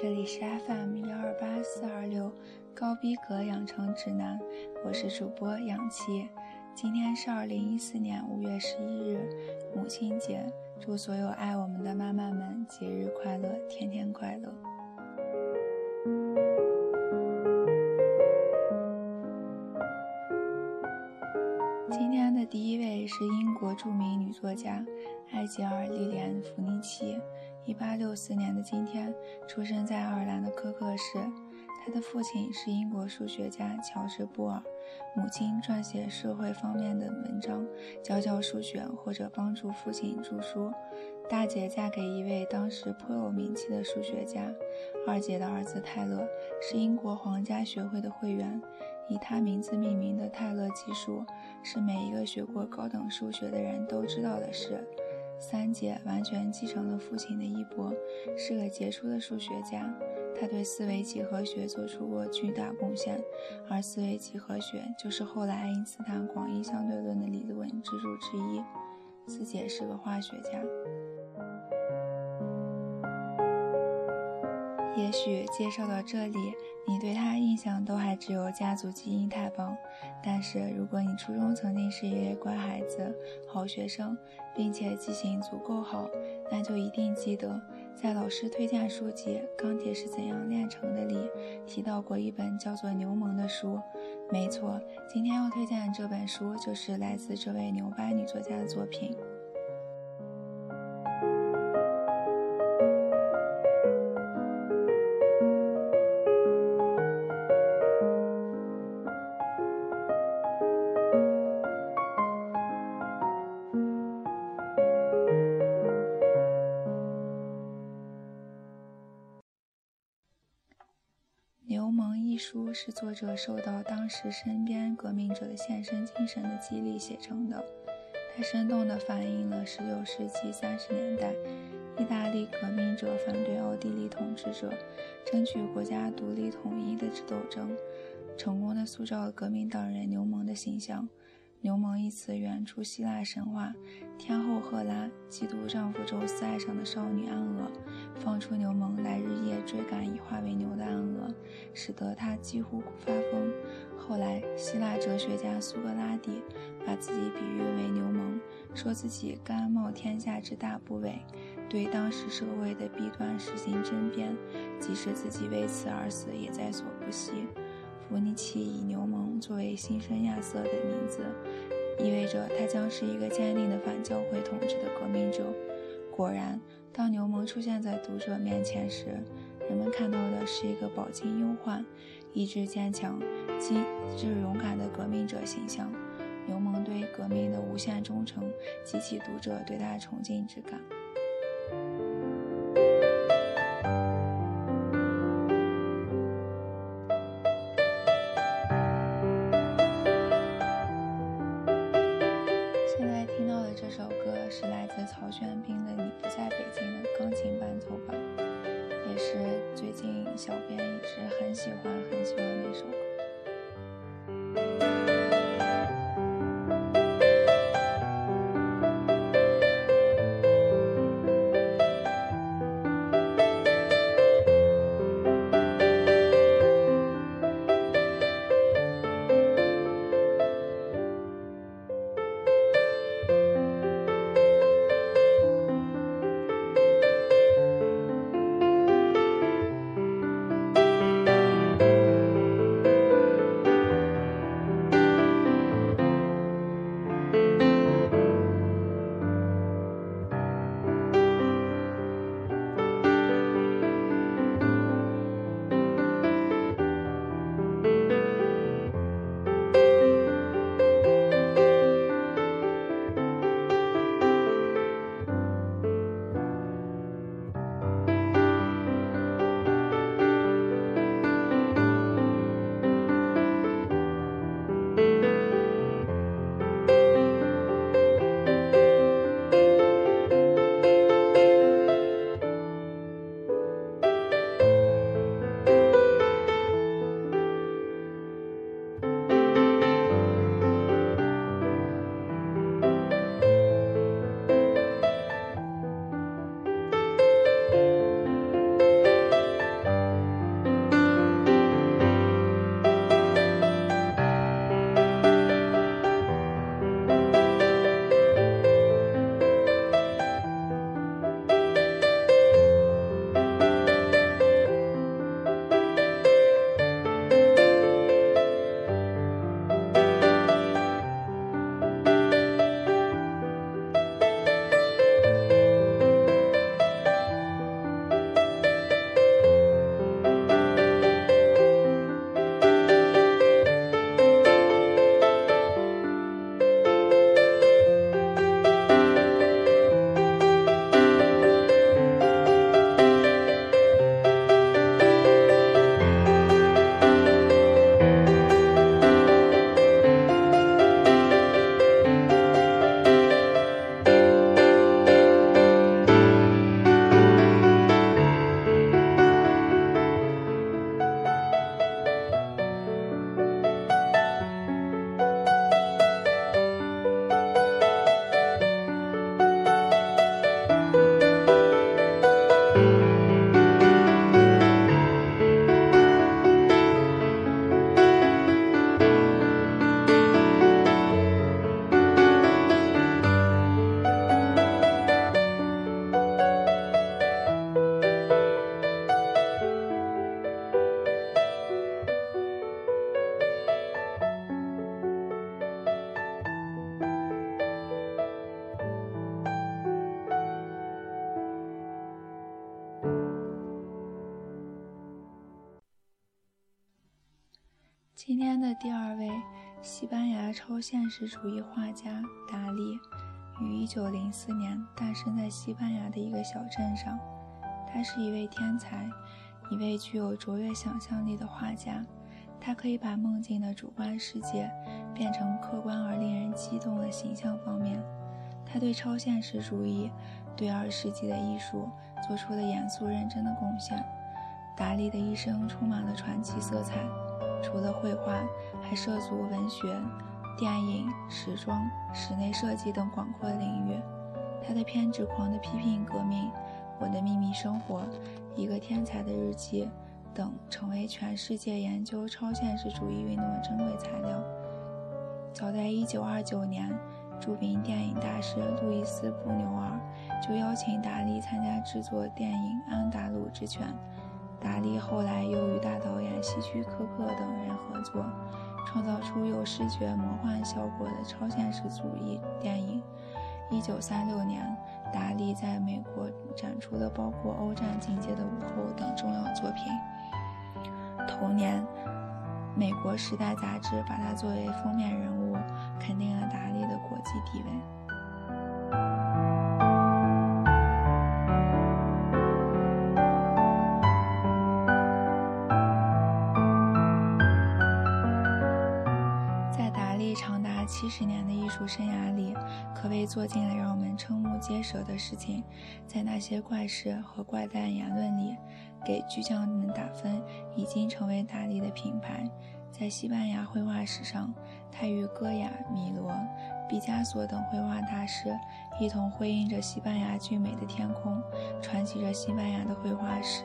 这里是 FM 幺二八四二六高逼格养成指南，我是主播氧气。今天是二零一四年五月十一日，母亲节，祝所有爱我们的妈妈们节日快乐，天天快乐。今天的第一位是英国著名女作家艾吉尔·莉莲·弗尼奇。一八六四年的今天，出生在爱尔兰的科克市。他的父亲是英国数学家乔治·布尔，母亲撰写社会方面的文章，教教数学或者帮助父亲著书。大姐嫁给一位当时颇有名气的数学家。二姐的儿子泰勒是英国皇家学会的会员，以他名字命名的泰勒计数是每一个学过高等数学的人都知道的事。三姐完全继承了父亲的衣钵，是个杰出的数学家。他对四维几何学做出过巨大贡献，而四维几何学就是后来爱因斯坦广义相对论的理论支柱之一。四姐是个化学家。也许介绍到这里，你对他印象都还只有家族基因太棒。但是如果你初中曾经是一位乖孩子、好学生，并且记性足够好，那就一定记得，在老师推荐书籍《钢铁是怎样炼成的》里提到过一本叫做《牛虻》的书。没错，今天要推荐的这本书就是来自这位牛掰女作家的作品。作者受到当时身边革命者的献身精神的激励写成的，它生动地反映了19世纪30年代意大利革命者反对奥地利统治者、争取国家独立统一的斗争，成功地塑造了革命党人牛虻的形象。牛虻一词源出希腊神话，天后赫拉嫉妒丈夫宙斯爱上的少女安娥，放出牛虻来日夜追赶已化为牛的安娥，使得她几乎发疯。后来，希腊哲学家苏格拉底把自己比喻为牛虻，说自己甘冒天下之大不韪，对当时社会的弊端实行争辩，即使自己为此而死也在所不惜。弗尼奇以牛虻作为新生亚瑟的名字，意味着他将是一个坚定的反教会统治的革命者。果然，当牛虻出现在读者面前时，人们看到的是一个饱经忧患、意志坚强、机智勇敢的革命者形象。牛虻对革命的无限忠诚，激起读者对他崇敬之感。这首歌是来自曹轩宾的《你不在北京》的钢琴伴奏版，也是最近小编一直很喜欢很喜欢的一首歌。现实主义画家达利，于1904年诞生在西班牙的一个小镇上。他是一位天才，一位具有卓越想象力的画家。他可以把梦境的主观世界变成客观而令人激动的形象方面。他对超现实主义、对二世纪的艺术做出了严肃认真的贡献。达利的一生充满了传奇色彩。除了绘画，还涉足文学、电影、时装、室内设计等广阔领域。他的偏执狂的批评革命、《我的秘密生活》、一个天才的日记等，成为全世界研究超现实主义运动的珍贵材料。早在1929年，著名电影大师路易斯·布纽尔就邀请达利参加制作电影《安达鲁之犬》。达利后来又与大导演希区柯克等人合作，创造出有视觉魔幻效果的超现实主义电影。1936年，达利在美国展出了包括《欧战境界的午后》等重要作品。同年，美国《时代》杂志把他作为封面人物，肯定了达利的国际地位。十年的艺术生涯里，可谓做尽了让我们瞠目结舌的事情。在那些怪事和怪诞言论里，给巨匠们打分已经成为达利的品牌。在西班牙绘画史上，他与戈雅、米罗、毕加索等绘画大师一同辉映着西班牙俊美的天空，传奇着西班牙的绘画史。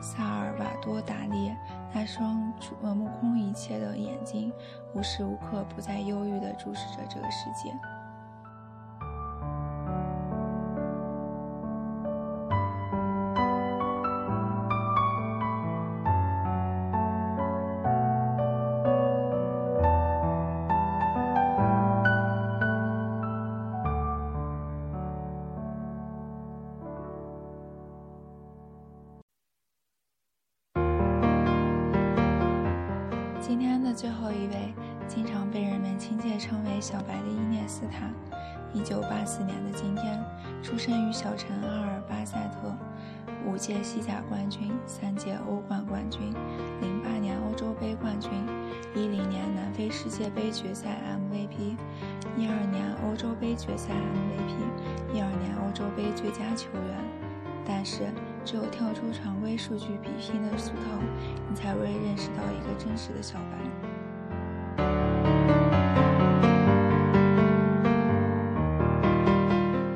萨尔瓦多·达利那双呃目空一切的眼睛，无时无刻不在忧郁地注视着这个世界。今天的最后一位，经常被人们亲切称为“小白”的伊涅斯塔，一九八四年的今天，出生于小城阿尔巴塞特，五届西甲冠军，三届欧冠冠军，零八年欧洲杯冠军，一零年南非世界杯决赛 MVP，一二年欧洲杯决赛 MVP，一二年欧洲杯最佳球员。但是，只有跳出常规数据比拼的俗套，你才会认识到一个真实的小白。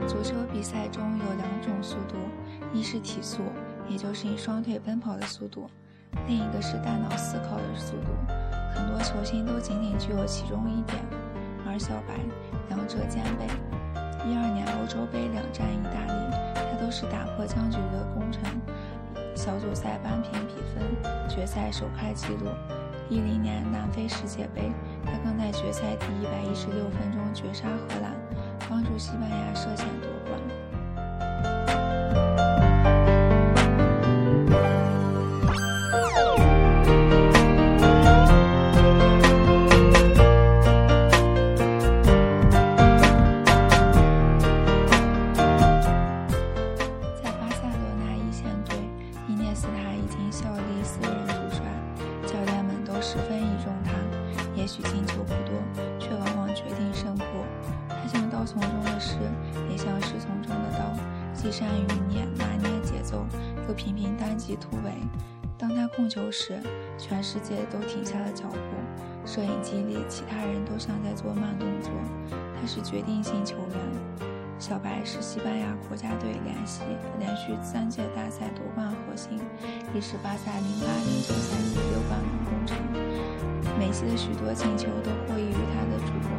足球比赛中有两种速度，一是体速，也就是你双腿奔跑的速度；另一个是大脑思考的速度。很多球星都仅仅具有其中一点，而小白两者兼备。一二年欧洲杯两战意大利。是打破僵局的功臣，小组赛扳平比分，决赛首开纪录。一零年南非世界杯，他更在决赛第一百一十六分钟绝杀荷兰，帮助西班牙涉险夺围。当他控球时，全世界都停下了脚步。摄影机里，其他人都像在做慢动作。他是决定性球员。小白是西班牙国家队连续连续三届大赛夺冠核心，也是巴萨零八零九赛季六冠王功臣。梅西的许多进球都获益于他的助攻，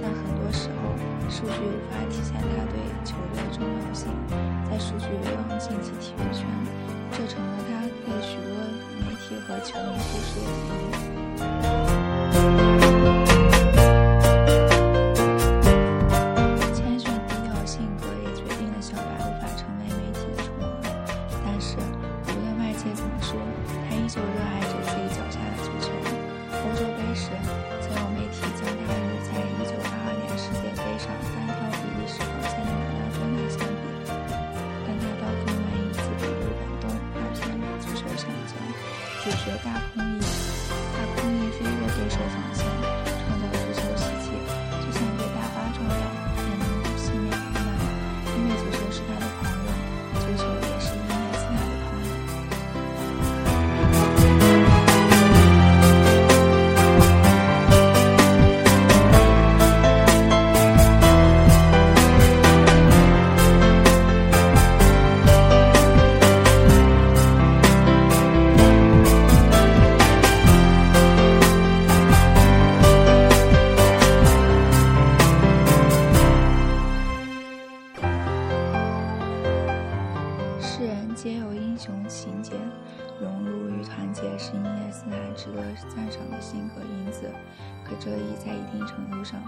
但很多时候数据无法体现他对球队的重要性。在数据流浪竞技体育圈。这成了他被许多媒体和球迷忽视的原因。也是因耶斯娜值得赞赏的性格因子，可这已在一定程度上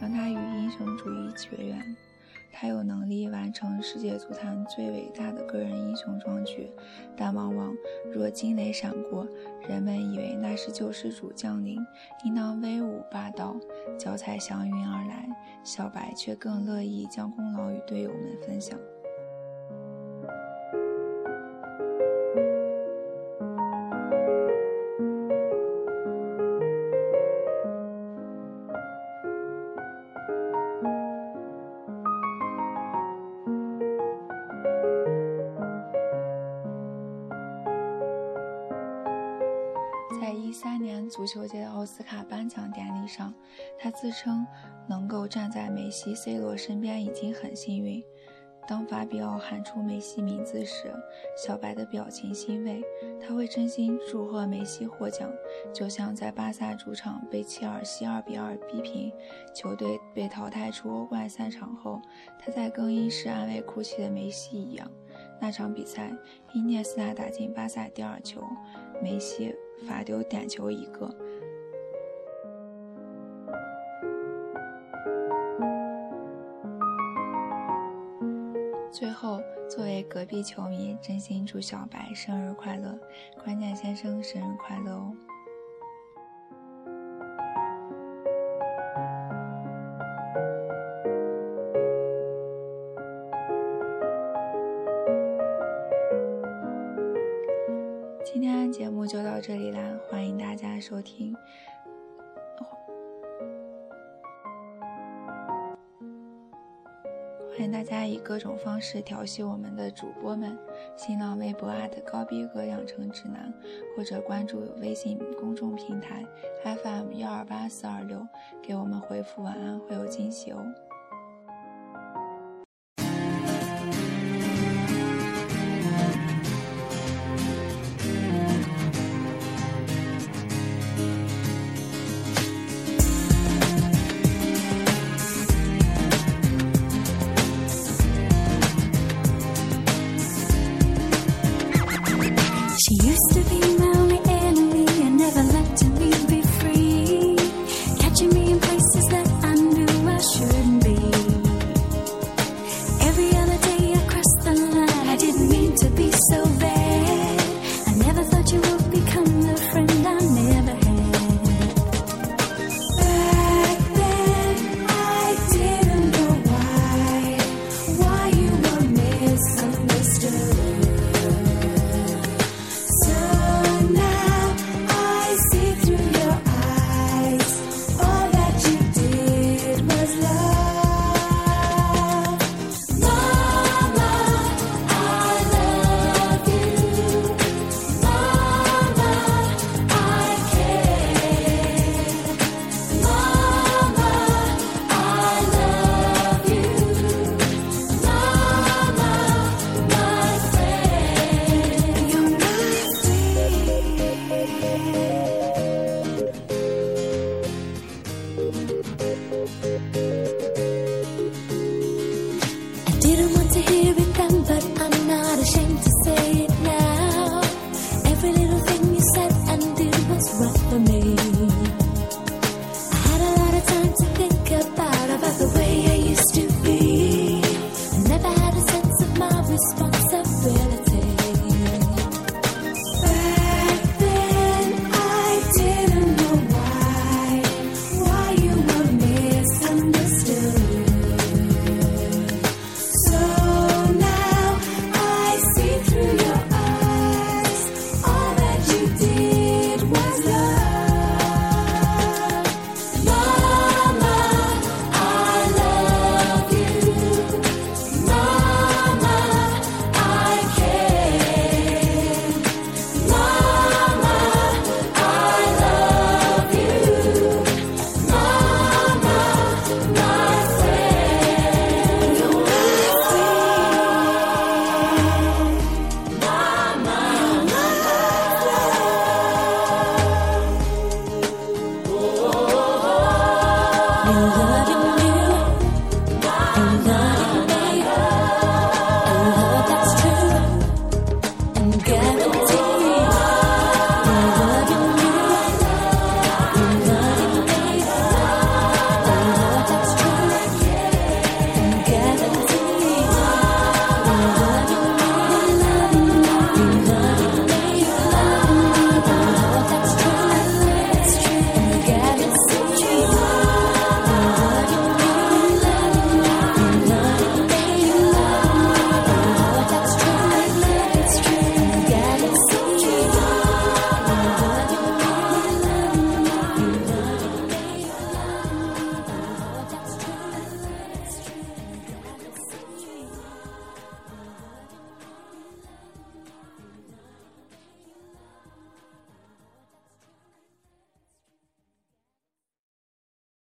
让他与英雄主义绝缘。他有能力完成世界足坛最伟大的个人英雄壮举，但往往若惊雷闪过，人们以为那是救世主降临，应当威武霸道，脚踩祥云而来。小白却更乐意将功劳与队友们分享。足球界的奥斯卡颁奖典礼上，他自称能够站在梅西、C 罗身边已经很幸运。当法比奥喊出梅西名字时，小白的表情欣慰，他会真心祝贺梅西获奖，就像在巴萨主场被切尔西2比2逼平，球队被淘汰出欧冠赛场后，他在更衣室安慰哭泣的梅西一样。那场比赛，伊涅斯塔打进巴萨第二球，梅西罚丢点球一个。最后，作为隔壁球迷，真心祝小白生日快乐，关键先生生日快乐哦！今天的节目就到这里啦，欢迎大家收听。欢迎大家以各种方式调戏我们的主播们，新浪微博高逼格养成指南，或者关注微信公众平台 FM 幺二八四二六，给我们回复晚安会有惊喜哦。